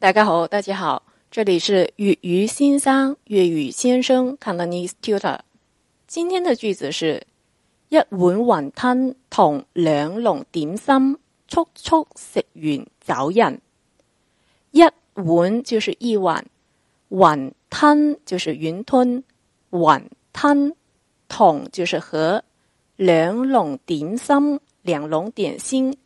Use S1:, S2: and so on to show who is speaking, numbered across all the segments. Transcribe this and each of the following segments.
S1: 大家好，大家好，这里是粤语先生，粤语先生 Cantonese Tutor。今天的句子是：一碗云吞同两笼点心，速速食完走人。一碗，就是一碗云吞，就是云吞，云吞同就是和两笼点心，两笼点心。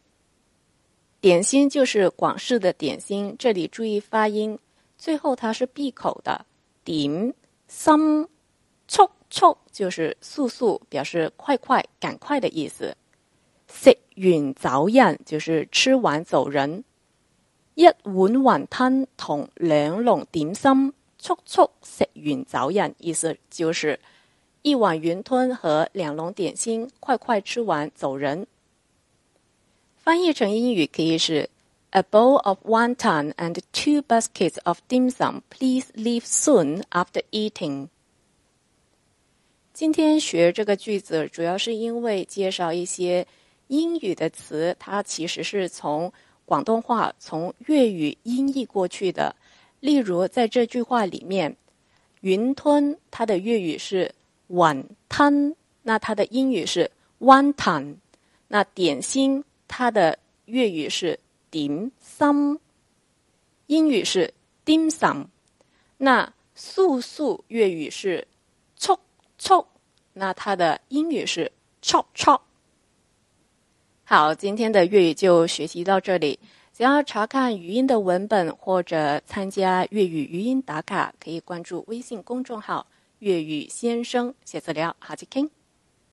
S1: 点心就是广式的点心，这里注意发音，最后它是闭口的。点心，速速就是速速，表示快快、赶快的意思。食完走人就是吃完走人。一碗云吞同两笼点心，速速食完走人，意思就是一碗云吞和两笼点心，快快吃完走人。翻译成英语可以是 a bowl of w one ton and two baskets of dim sum please leave soon after eating 今天学这个句子主要是因为介绍一些英语的词，它其实是从广东话从粤语音译过去的，例如在这句话里面，云吞它的粤语是碗汤，那它的英语是 one ton 那点心。它的粤语是点桑，英语是 dim sum。那素素粤语是 chok chok，那它的英语是 chop chop。好，今天的粤语就学习到这里。想要查看语音的文本或者参加粤语语音打卡，可以关注微信公众号“粤语先生写字聊”，好，去听。